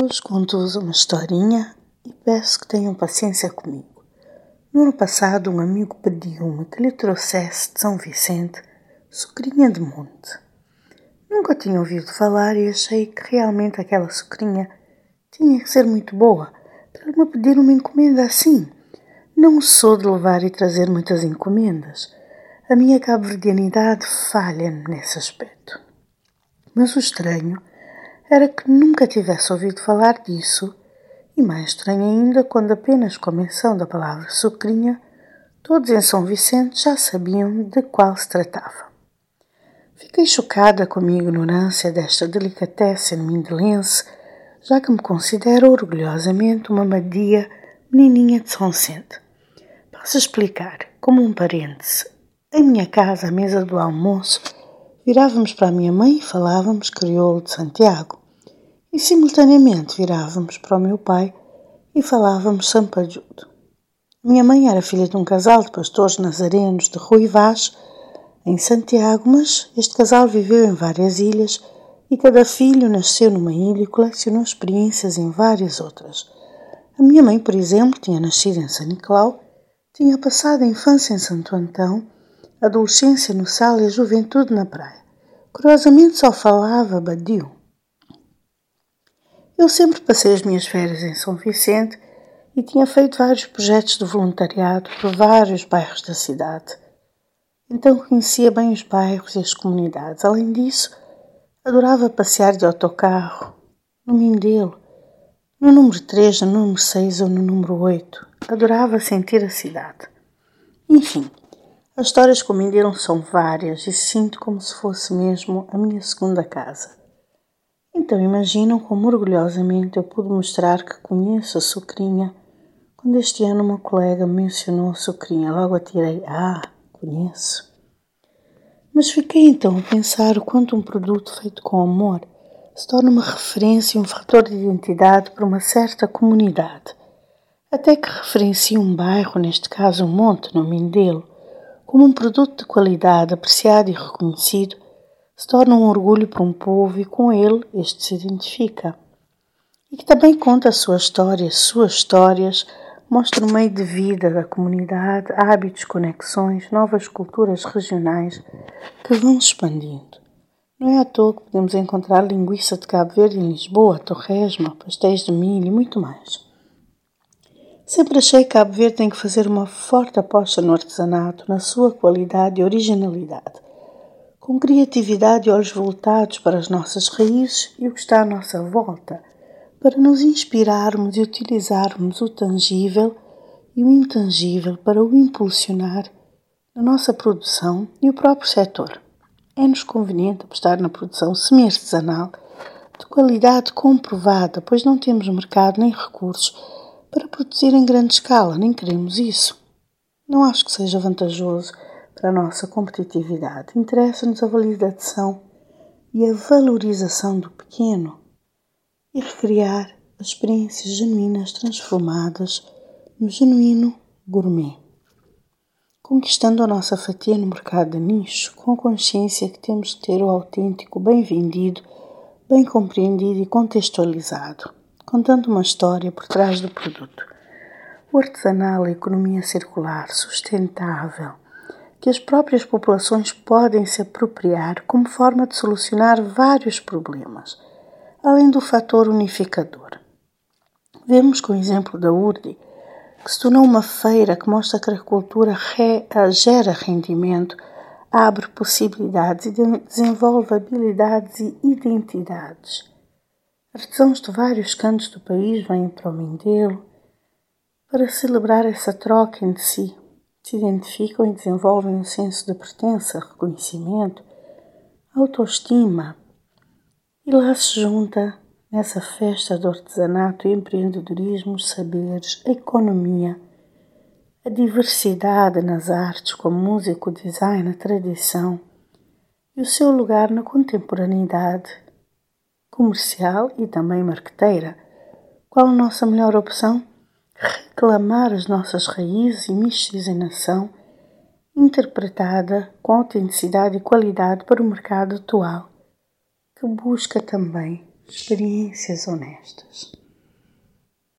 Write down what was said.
Hoje conto-vos uma historinha e peço que tenham paciência comigo. No ano passado, um amigo pediu-me que lhe trouxesse de São Vicente sucrinha de monte. Nunca tinha ouvido falar e achei que realmente aquela sucrinha tinha que ser muito boa para me pedir uma encomenda assim. Não sou de levar e trazer muitas encomendas. A minha cabo-verdianidade falha nesse aspecto. Mas o estranho era que nunca tivesse ouvido falar disso, e mais estranho ainda quando apenas com a menção da palavra sucrinha, todos em São Vicente já sabiam de qual se tratava. Fiquei chocada com a minha ignorância desta delicatessen mindelense, já que me considero orgulhosamente uma madia menininha de São Vicente. Posso explicar, como um parêntese, em minha casa, à mesa do almoço, virávamos para a minha mãe e falávamos crioulo de Santiago e simultaneamente virávamos para o meu pai e falávamos sampajudo. Minha mãe era filha de um casal de pastores nazarenos de Rui Vaz, em Santiago, mas este casal viveu em várias ilhas e cada filho nasceu numa ilha e colecionou experiências em várias outras. A minha mãe, por exemplo, tinha nascido em São Nicolau, tinha passado a infância em Santo Antão, adolescência no Sal e a juventude na praia. Curiosamente só falava badio. Eu sempre passei as minhas férias em São Vicente e tinha feito vários projetos de voluntariado por vários bairros da cidade. Então conhecia bem os bairros e as comunidades. Além disso, adorava passear de autocarro, no Mindelo, no número 3, no número 6 ou no número 8. Adorava sentir a cidade. Enfim, as histórias com o Mindelo são várias e sinto como se fosse mesmo a minha segunda casa. Então imaginam como orgulhosamente eu pude mostrar que conheço a sucrinha quando este ano uma colega mencionou a sucrinha. Logo atirei, ah, conheço. Mas fiquei então a pensar o quanto um produto feito com amor se torna uma referência e um fator de identidade para uma certa comunidade. Até que referencia um bairro, neste caso um monte no Mindelo, como um produto de qualidade apreciado e reconhecido se torna um orgulho para um povo e com ele este se identifica. E que também conta a sua história, suas histórias, mostra o meio de vida da comunidade, hábitos, conexões, novas culturas regionais que vão expandindo. Não é à toa que podemos encontrar linguiça de Cabo Verde em Lisboa, torresmo, pastéis de milho e muito mais. Sempre achei que Cabo Verde tem que fazer uma forte aposta no artesanato, na sua qualidade e originalidade com criatividade e olhos voltados para as nossas raízes e o que está à nossa volta, para nos inspirarmos e utilizarmos o tangível e o intangível para o impulsionar na nossa produção e o próprio setor. É-nos conveniente apostar na produção semi-artesanal de qualidade comprovada, pois não temos mercado nem recursos para produzir em grande escala, nem queremos isso. Não acho que seja vantajoso para a nossa competitividade. Interessa-nos a validação e a valorização do pequeno e recriar experiências genuínas transformadas no genuíno gourmet. Conquistando a nossa fatia no mercado de nicho, com a consciência que temos de ter o autêntico bem vendido, bem compreendido e contextualizado, contando uma história por trás do produto. O artesanal, a economia circular, sustentável, que as próprias populações podem se apropriar como forma de solucionar vários problemas, além do fator unificador. Vemos com o exemplo da URDI, que se tornou uma feira que mostra que a agricultura gera rendimento, abre possibilidades e desenvolve habilidades e identidades. Artesãos de vários cantos do país vêm para o Mindelo para celebrar essa troca entre si se identificam e desenvolvem um senso de pertença, reconhecimento, autoestima. E lá se junta, nessa festa do artesanato e empreendedorismo, os saberes, a economia, a diversidade nas artes, como música, design, a tradição e o seu lugar na contemporaneidade comercial e também marqueteira. Qual a nossa melhor opção? Reclamar as nossas raízes e miscigenação interpretada com autenticidade e qualidade para o mercado atual, que busca também experiências honestas.